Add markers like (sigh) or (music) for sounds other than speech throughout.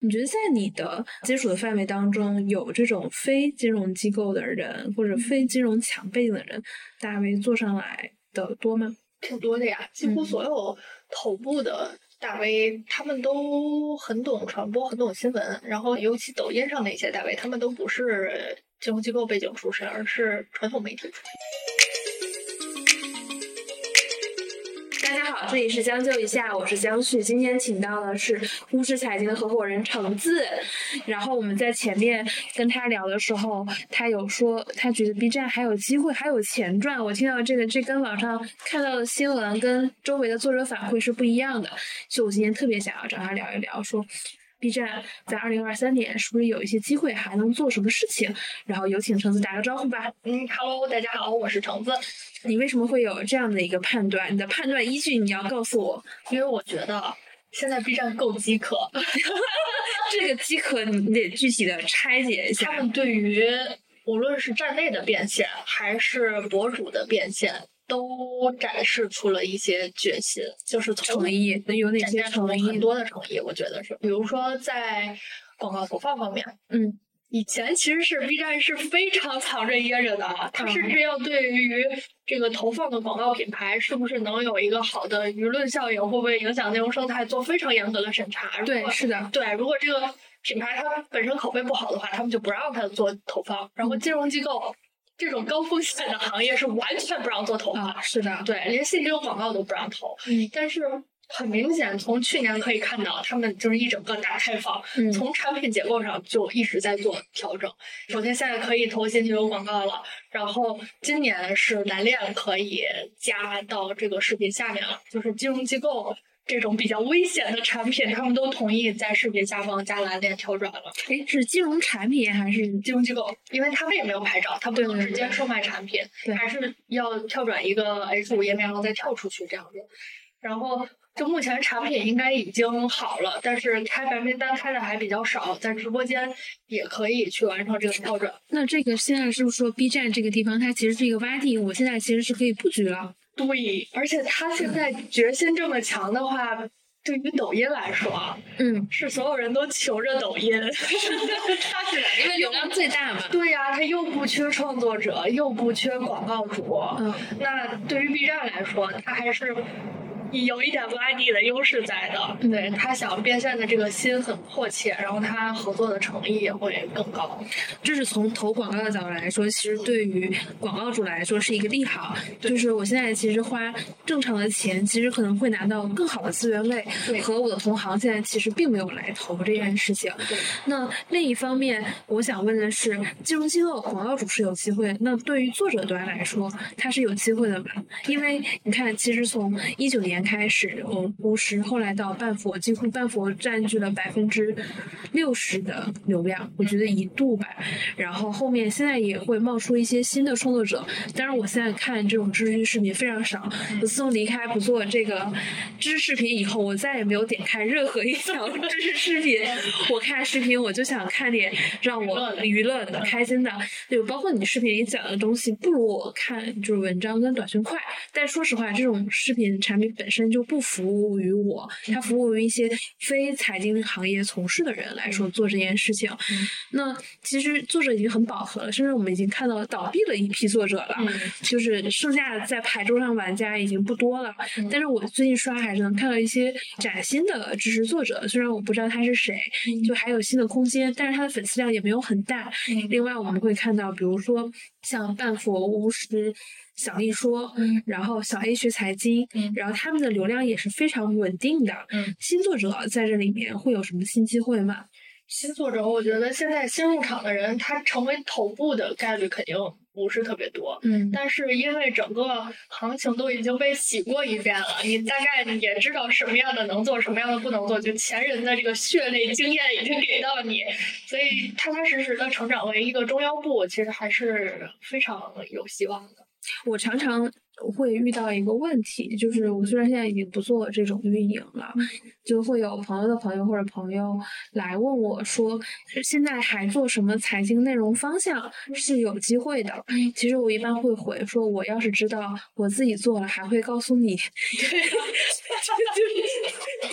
你觉得在你的接触的范围当中，有这种非金融机构的人或者非金融强背景的人，大 V 做上来的多吗？挺多的呀，几乎所有头部的大 V，他们都很懂传播，很懂新闻。然后，尤其抖音上的一些大 V，他们都不是金融机构背景出身，而是传统媒体出身。这里是将就一下，我是江旭。今天请到的是巫师财经的合伙人橙子。然后我们在前面跟他聊的时候，他有说他觉得 B 站还有机会，还有钱赚。我听到这个，这跟网上看到的新闻跟周围的作者反馈是不一样的。所以我今天特别想要找他聊一聊，说 B 站在二零二三年是不是有一些机会，还能做什么事情？然后有请橙子打个招呼吧。嗯，Hello，大家好，我是橙子。你为什么会有这样的一个判断？你的判断依据你要告诉我，因为我觉得现在 B 站够饥渴，(laughs) 这个饥渴你得具体的拆解一下。他们对于无论是站内的变现，还是博主的变现，都展示出了一些决心，就是诚意，有哪些诚意？很多的诚意，我觉得是，比如说在广告投放方面，嗯。以前其实是 B 站是非常藏着掖着的，它甚至要对于这个投放的广告品牌是不是能有一个好的舆论效应，会不会影响内容生态，做非常严格的审查。对，是的，对，如果这个品牌它本身口碑不好的话，他们就不让它做投放。然后金融机构这种高风险的行业是完全不让做投放。是的，对，连现金广告都不让投。嗯，但是。很明显，从去年可以看到，他们就是一整个大开放，从产品结构上就一直在做调整。首先，现在可以投现金流广告了，然后今年是蓝链可以加到这个视频下面了，就是金融机构这种比较危险的产品，他们都同意在视频下方加蓝链跳转了。哎，是金融产品还是金融机构？因为他们也没有牌照，他不能直接售卖产品，还是要跳转一个 H 五页面，然后再跳出去这样子。然后。就目前产品应该已经好了，但是开白名单开的还比较少，在直播间也可以去完成这个跳转。那这个现在是不是说 B 站这个地方它其实是一个洼地？我现在其实是可以布局了。对，而且他现在决心这么强的话，对于抖音来说，嗯，是所有人都求着抖音。(laughs) 他是因为流量最大嘛。对呀，他又不缺创作者，又不缺广告主。嗯，那对于 B 站来说，他还是。有一点洼地的优势在的，对他想变现的这个心很迫切，然后他合作的诚意也会更高。这是从投广告的角度来说，其实对于广告主来说是一个利好。就是我现在其实花正常的钱，其实可能会拿到更好的资源位，和我的同行现在其实并没有来投这件事情。那另一方面，我想问的是，金融机构广告主是有机会，那对于作者端来说，他是有机会的吧？因为你看，其实从一九年。开始，我巫师，后来到半佛，几乎半佛占据了百分之六十的流量，我觉得一度吧。然后后面现在也会冒出一些新的创作者，但是我现在看这种知识视频非常少。我自从离开不做这个知识视频以后，我再也没有点开任何一条知识视频。我看视频我就想看点让我娱乐的、开心的，就包括你视频里讲的东西，不如我看就是文章跟短讯快。但说实话，这种视频产品本身。就不服务于我，它服务于一些非财经行业从事的人来说做这件事情。那其实作者已经很饱和了，甚至我们已经看到倒闭了一批作者了，就是剩下的在牌桌上玩家已经不多了。但是我最近刷还是能看到一些崭新的知识作者，虽然我不知道他是谁，就还有新的空间，但是他的粉丝量也没有很大。另外我们会看到，比如说像半佛巫师。小丽说，然后小 A 学财经，然后他们的流量也是非常稳定的。新作者在这里面会有什么新机会吗？新作者，我觉得现在新入场的人，他成为头部的概率肯定不是特别多。嗯，但是因为整个行情都已经被洗过一遍了，你大概也知道什么样的能做，什么样的不能做，就前人的这个血泪经验已经给到你，所以踏踏实实的成长为一个中腰部，其实还是非常有希望的。我常常会遇到一个问题，就是我虽然现在已经不做这种运营了，就会有朋友的朋友或者朋友来问我说，现在还做什么财经内容方向是有机会的？其实我一般会回说，我要是知道我自己做了，还会告诉你。对，就是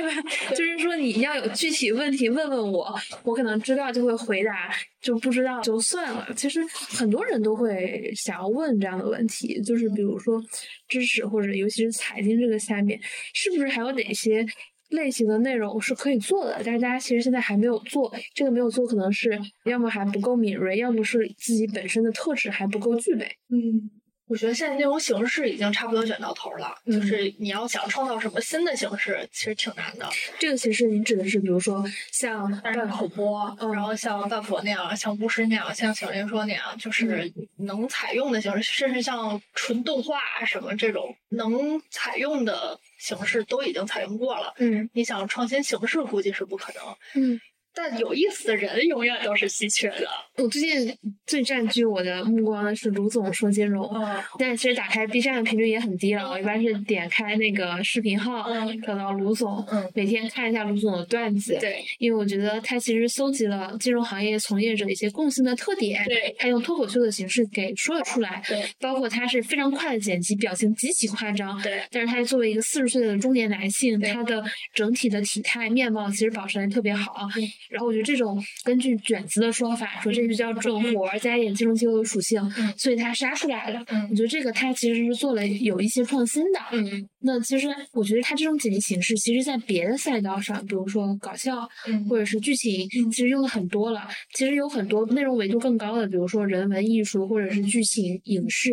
对，吧？就是说你要有具体问题问问我，我可能知道就会回答，就不知道就算了。其实很多人都会想要问这样的问题，就是比如说知识或者尤其是财经这个下面，是不是还有哪些类型的内容是可以做的？但是大家其实现在还没有做，这个没有做可能是要么还不够敏锐，要么是自己本身的特质还不够具备。嗯。我觉得现在内容形式已经差不多卷到头了，就是你要想创造什么新的形式，其实挺难的。这个形式你指的是，比如说像单口播，然后像半佛那样，像巫师那样，像小林说那样，就是能采用的形式，甚至像纯动画什么这种能采用的形式都已经采用过了。嗯，你想创新形式，估计是不可能。嗯。但有意思的人永远都是稀缺的。我最近最占据我的目光的是卢总说金融。嗯。但其实打开 B 站的频率也很低了，我一般是点开那个视频号，嗯找到卢总，嗯每天看一下卢总的段子。对。因为我觉得他其实搜集了金融行业从业者一些共性的特点。对。他用脱口秀的形式给说了出来。对。包括他是非常快的剪辑，表情极其夸张。对。但是他作为一个四十岁的中年男性，他的整体的体态面貌其实保持的特别好。然后我觉得这种。根据卷子的说法，说这就叫重活加一点金融机构的属性，所以它杀出来了。我觉得这个它其实是做了有一些创新的。嗯，那其实我觉得它这种剪辑形式，其实在别的赛道上，比如说搞笑，或者是剧情，其实用的很多了。其实有很多内容维度更高的，比如说人文艺术或者是剧情影视，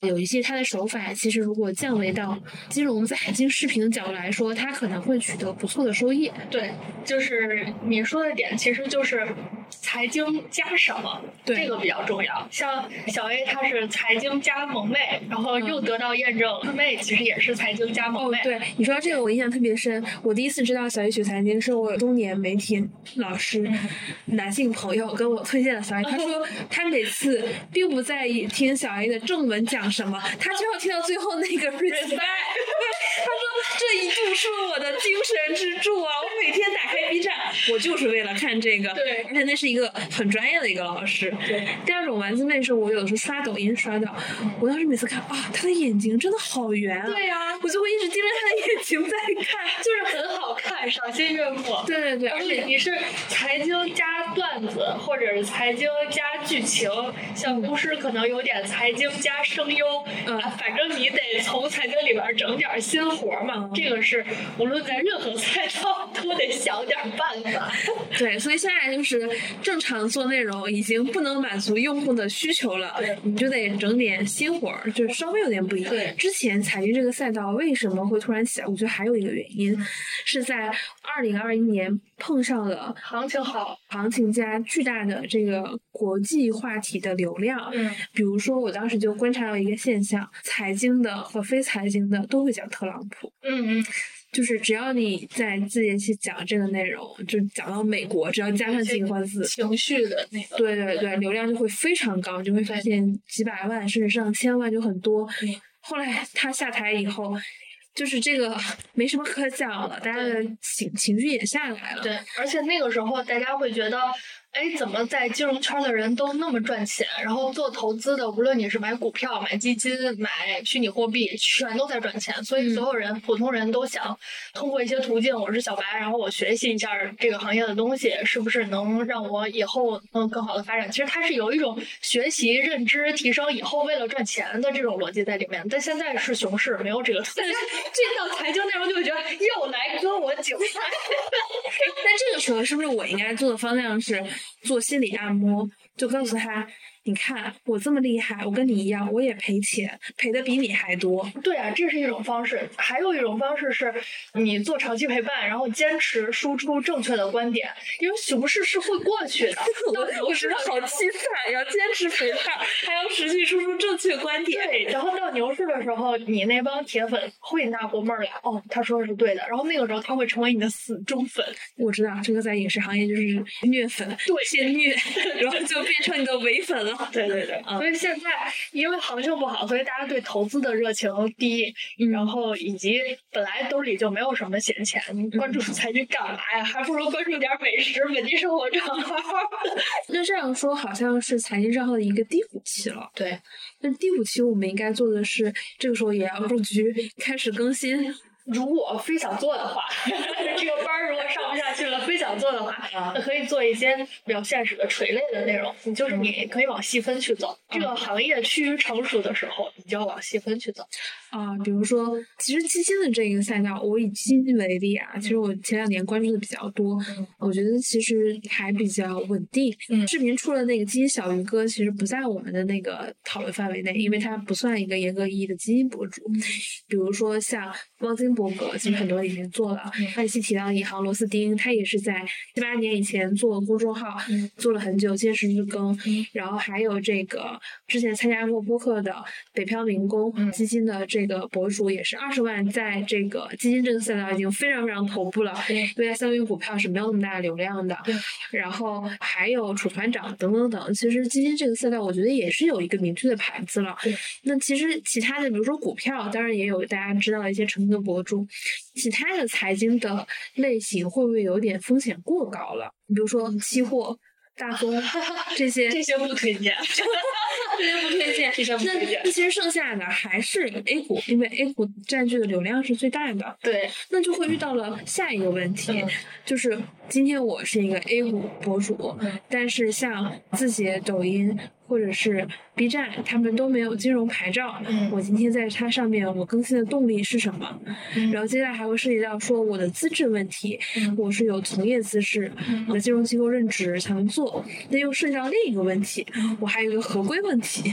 有一些它的手法，其实如果降维到金融财经视频的角度来说，它可能会取得不错的收益。对，就是你说的点，其实就。是财经加什么，这个比较重要。像小 A 他是财经加萌妹，然后又得到验证，妹其实也是财经加萌妹。对你说这个，我印象特别深。我第一次知道小 A 学财经，是我中年媒体老师 (laughs) 男性朋友跟我推荐的小 A。他说 (laughs) 他每次并不在意听小 A 的正文讲什么，他就要听到最后那个 respect。(laughs) 他说这一度是我的精神支柱啊！我每天打开 B 站，我就是为了看这个。对，而且那是一个很专业的一个老师。对，第二种丸子妹是我有的时候刷抖音刷到，我当时每次看啊，他的眼睛真的好圆啊。对呀，我就会一直盯着他的眼睛在看，(laughs) 就是很好看，赏心悦目。对对对，而且你是财经加段子，或者是财经加剧情，像巫师可能有点财经加声优，嗯，反正你得从财经里边整点新活嘛。这个是无论在任何 (laughs) 赛道都得想点办法。(laughs) 对，所以现在就是正常做内容已经不能满足用户的需求了，你就得整点新活儿，就是稍微有点不一样。对，之前财经这个赛道为什么会突然起来？我觉得还有一个原因，是在二零二一年碰上了行情好，行情加巨大的这个国际话题的流量。嗯，比如说我当时就观察到一个现象，财经的和非财经的都会讲特朗普。嗯嗯。就是只要你在自己去讲这个内容，就讲到美国，只要加上几个关字，情绪的那个，对对对，流量就会非常高，就会发现几百万甚至上千万就很多。后来他下台以后，就是这个没什么可讲了，大家的情情绪也下来了。对，而且那个时候大家会觉得。哎，怎么在金融圈的人都那么赚钱？然后做投资的，无论你是买股票、买基金、买虚拟货币，全都在赚钱。所以所有人，普通人都想通过一些途径，我是小白，然后我学习一下这个行业的东西，是不是能让我以后能更好的发展？其实它是有一种学习、认知提升以后为了赚钱的这种逻辑在里面。但现在是熊市，没有这个。但是 (laughs) 这道财经内容就会觉得又来割我韭菜。(laughs) 但这个时候是不是我应该做的方向是？做心理按摩，就告诉他。你看我这么厉害，我跟你一样，我也赔钱，赔的比你还多。对啊，这是一种方式。还有一种方式是，你做长期陪伴，然后坚持输出正确的观点，因为熊市是会过去的。(laughs) 我我觉得好凄惨，呀坚持陪伴，还要持续输出正确观点。对，然后到牛市的时候，你那帮铁粉会纳过闷儿来。哦，他说的是对的。然后那个时候他会成为你的死忠粉。我知道这个在影视行业就是虐粉，对，先虐，(laughs) 然后就变成你的唯粉了。(laughs) 对对对，所以现在因为行情不好，所以大家对投资的热情低，然后以及本来兜里就没有什么闲钱，你关注财经干嘛呀？还不如关注点美食、本地生活账号。(laughs) 那这样说，好像是财经账号的一个低谷期了。对，那低谷期我们应该做的是，这个时候也要入局，开始更新。如果非想做的话，(laughs) 这个班儿如果上不下去了，非想做的话，那可以做一些比较现实的垂类的内容。你就是你可以往细分去走，这个行业趋于成熟的时候，你就要往细分去走。啊，比如说，其实基金的这个赛道，我以基金为例啊，其实我前两年关注的比较多，我觉得其实还比较稳定。嗯视频出了那个基金小鱼哥，其实不在我们的那个讨论范围内，因为他不算一个严格意义的基金博主。比如说像汪金伯格，其实很多里面做了。那期提到的银行螺丝钉，他也是在七八年以前做公众号，做了很久，坚持日更。然后还有这个之前参加过播客的北漂民工基金的这。个博主也是二十万，在这个基金这个赛道已经非常非常头部了，因为相对于股票是没有那么大的流量的。然后还有楚团长等等等，其实基金这个赛道我觉得也是有一个明确的牌子了。那其实其他的，比如说股票，当然也有大家知道一些成功的博主。其他的财经的类型会不会有点风险过高了？你比如说期货。大宗 (laughs) 这些这些不推荐，(laughs) 这些不推荐。这些不推荐那其实剩下的还是 A 股，因为 A 股占据的流量是最大的。对，那就会遇到了下一个问题，就是今天我是一个 A 股博主，但是像字节、抖音。或者是 B 站，他们都没有金融牌照。我今天在它上面，我更新的动力是什么？然后接下来还会涉及到说我的资质问题，我是有从业资质，我的金融机构任职才能做。那又涉及到另一个问题，我还有一个合规问题。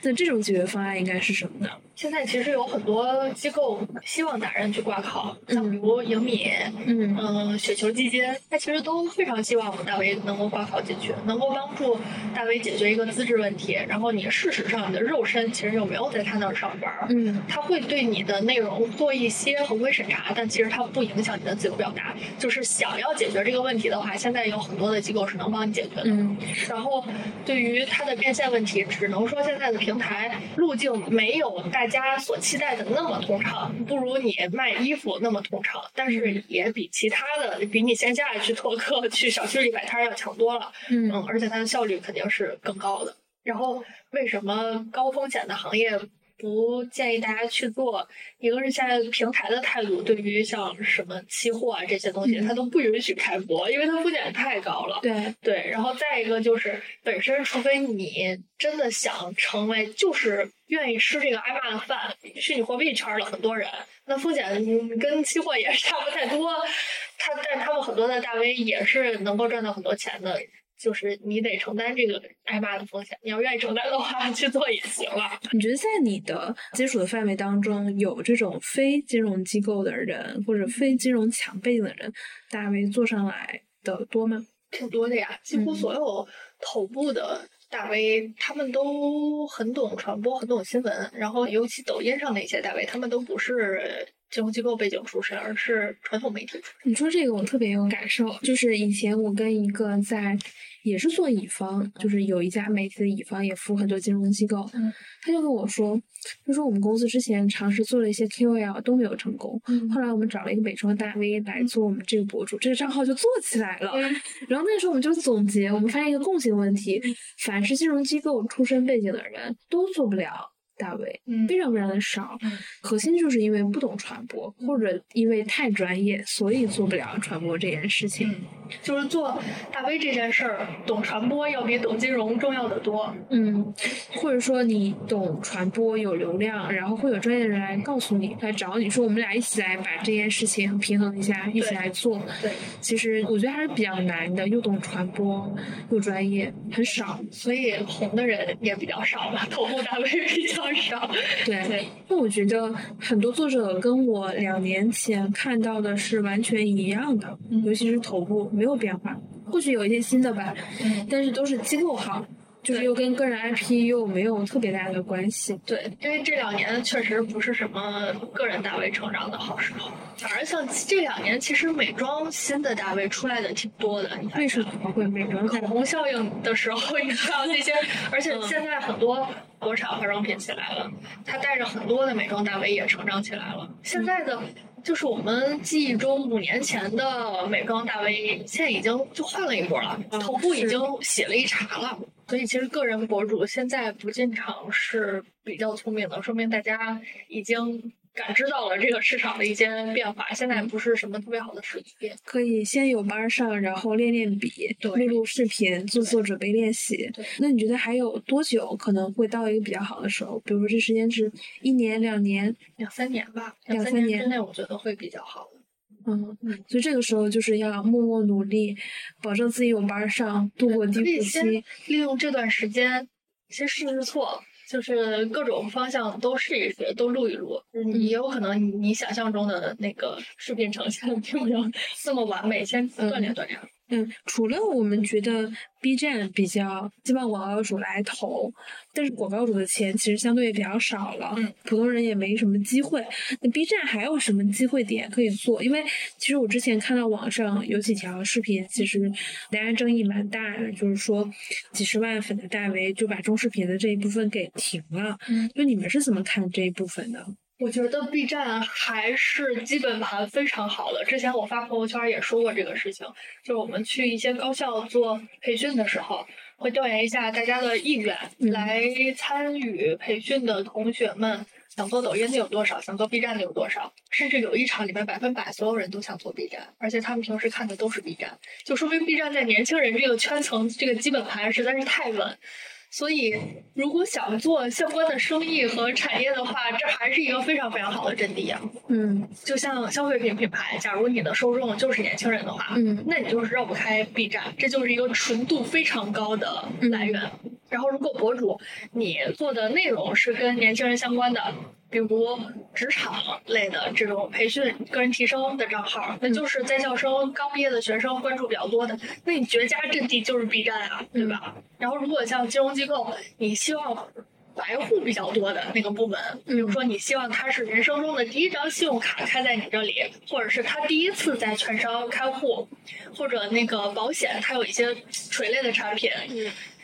那这种解决方案应该是什么呢？现在其实有很多机构希望达人去挂靠，像比如盈米，嗯嗯，雪球基金，它其实都非常希望我们大 V 能够挂靠进去，能够帮助大 V 解决一个资质问题。然后你事实上你的肉身其实又没有在他那儿上班，嗯，他会对你的内容做一些合规审查，但其实它不影响你的自由表达。就是想要解决这个问题的话，现在有很多的机构是能帮你解决的。嗯，然后对于它的变现问题，只能说现在的平台路径没有大。大家所期待的那么通畅，不如你卖衣服那么通畅，但是也比其他的，比你线下去拓客、去小区里摆摊要强多了。嗯，而且它的效率肯定是更高的。然后，为什么高风险的行业？不建议大家去做，一个是现在平台的态度，对于像什么期货啊这些东西，它都不允许开播，因为它风险太高了。对对，然后再一个就是本身，除非你真的想成为，就是愿意吃这个挨骂的饭，虚拟货币圈的很多人，那风险跟期货也 (laughs) 差不太多。他但他们很多的大 V 也是能够赚到很多钱的。就是你得承担这个挨骂的风险，你要愿意承担的话，(laughs) 去做也行了。你觉得在你的接触的范围当中，有这种非金融机构的人或者非金融强背景的人，大 V 做上来的多吗？挺多的呀，几乎所有头部的大 V，他们都很懂传播，很懂新闻。然后，尤其抖音上的一些大 V，他们都不是。金融机构背景出身，而是传统媒体出身。你说这个，我特别有感受。就是以前我跟一个在也是做乙方，就是有一家媒体的乙方，也服务很多金融机构。嗯，他就跟我说，他说我们公司之前尝试做了一些 KOL 都没有成功。嗯，后来我们找了一个美妆大 V 来做我们这个博主，这个账号就做起来了。嗯，然后那时候我们就总结，我们发现一个共性问题：凡是金融机构出身背景的人都做不了。大 V，非常非常的少，核心就是因为不懂传播，或者因为太专业，所以做不了传播这件事情。就是做大 V 这件事儿，懂传播要比懂金融重要的多。嗯，或者说你懂传播有流量，然后会有专业的人来告诉你，来找你说我们俩一起来把这件事情平衡一下，一起来做。对，其实我觉得还是比较难的，又懂传播又专业，很少，所以红的人也比较少吧，头部大 V 比较少。(laughs) 对，那我觉得很多作者跟我两年前看到的是完全一样的，尤其是头部。没有变化，或许有一些新的吧，但是都是机构号，就是又跟个人 IP 又没有特别大的关系。对，因为这两年确实不是什么个人大 V 成长的好时候，反而像这两年，其实美妆新的大 V 出来的挺多的。为什么会美妆口红效应的时候，你知道那些，(laughs) 而且现在很多国产化妆品起来了，它带着很多的美妆大 V 也成长起来了。现在的。就是我们记忆中五年前的美妆大 V，现在已经就换了一波了，头部已经洗了一茬了。所以其实个人博主现在不进场是比较聪明的，说明大家已经感知到了这个市场的一些变化，现在不是什么特别好的时机。可以先有班上，然后练练笔，录录视频，做做准备练习。那你觉得还有多久可能会到一个比较好的时候？比如说这时间是一年、两年、两三年吧？两三年之内我觉得会比较好。嗯，所以这个时候就是要默默努力，保证自己有班上，度过低谷期，利用这段时间先试试错。就是各种方向都试一试，都录一录。嗯，也有可能你想象中的那个视频呈现并没有那么完美，先锻炼锻炼。嗯，除了我们觉得 B 站比较希望广告主来投，但是广告主的钱其实相对也比较少了，嗯，普通人也没什么机会。那 B 站还有什么机会点可以做？因为其实我之前看到网上有几条视频，其实大家争议蛮大的，就是说几十万粉的大 V 就把中视频的这一部分给停了。嗯，就你们是怎么看这一部分的？我觉得 B 站还是基本盘非常好的。之前我发朋友圈也说过这个事情，就是我们去一些高校做培训的时候，会调研一下大家的意愿。来参与培训的同学们，想做抖音的有多少？想做 B 站的有多少？甚至有一场里面百分百所有人都想做 B 站，而且他们平时看的都是 B 站，就说明 B 站在年轻人这个圈层，这个基本盘实在是太稳。所以，如果想做相关的生意和产业的话，这还是一个非常非常好的阵地啊。嗯，就像消费品品牌，假如你的受众就是年轻人的话，嗯，那你就是绕不开 B 站，这就是一个纯度非常高的来源。然后，如果博主你做的内容是跟年轻人相关的，比如职场类的这种培训、个人提升的账号，那就是在校生、刚毕业的学生关注比较多的，那你绝佳阵地就是 B 站啊，对吧？然后，如果像金融机构，你希望白户比较多的那个部门，比如说你希望他是人生中的第一张信用卡开在你这里，或者是他第一次在券商开户，或者那个保险，它有一些垂类的产品。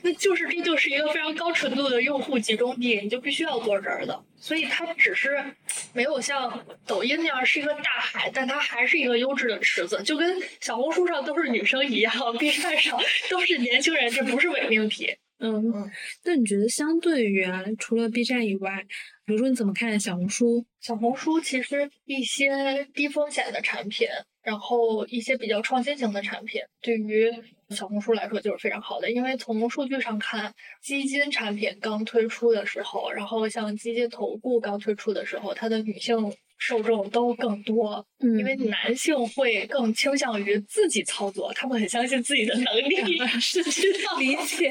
那就是这就是一个非常高纯度的用户集中地，你就必须要做这儿的，所以它只是没有像抖音那样是一个大海，但它还是一个优质的池子，就跟小红书上都是女生一样，B 站上都是年轻人，这不是伪命题。嗯嗯。那你觉得相对于啊，除了 B 站以外，比如说你怎么看小红书？小红书其实一些低风险的产品，然后一些比较创新型的产品，对于。小红书来说就是非常好的，因为从数据上看，基金产品刚推出的时候，然后像基金投顾刚推出的时候，它的女性。受众都更多，因为男性会更倾向于自己操作，他们很相信自己的能力，(laughs) 是 (laughs) 知道理解，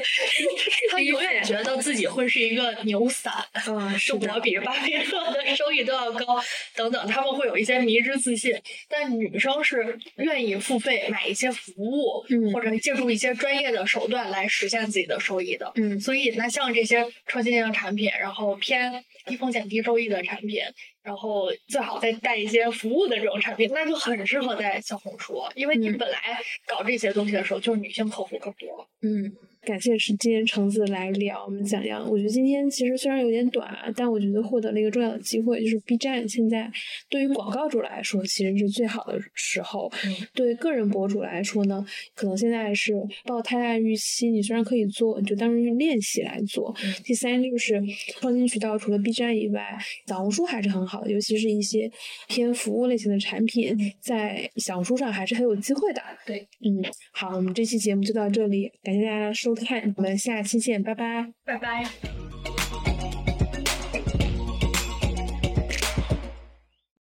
他永远觉得自己会是一个牛散，嗯，(laughs) 是我比巴菲特的收益都要高，等等，他们会有一些迷之自信。但女生是愿意付费买一些服务，或者借助一些专业的手段来实现自己的收益的，嗯，所以那像这些创新型产品，然后偏低风险低收益的产品。然后最好再带一些服务的这种产品，那就很适合在小红书，因为你本来搞这些东西的时候，就是女性客户更多。嗯。感谢是今天橙子来聊我们讲讲。我觉得今天其实虽然有点短，但我觉得获得了一个重要的机会，就是 B 站现在对于广告主来说其实是最好的时候。对个人博主来说呢，可能现在是抱太大预期，你虽然可以做，你就当成练习来做。第三就是创新渠道，除了 B 站以外，小红书还是很好的，尤其是一些偏服务类型的产品，在小红书上还是很有机会的。对，嗯，好，我们这期节目就到这里，感谢大家收。看，我们下期见，拜拜，拜拜。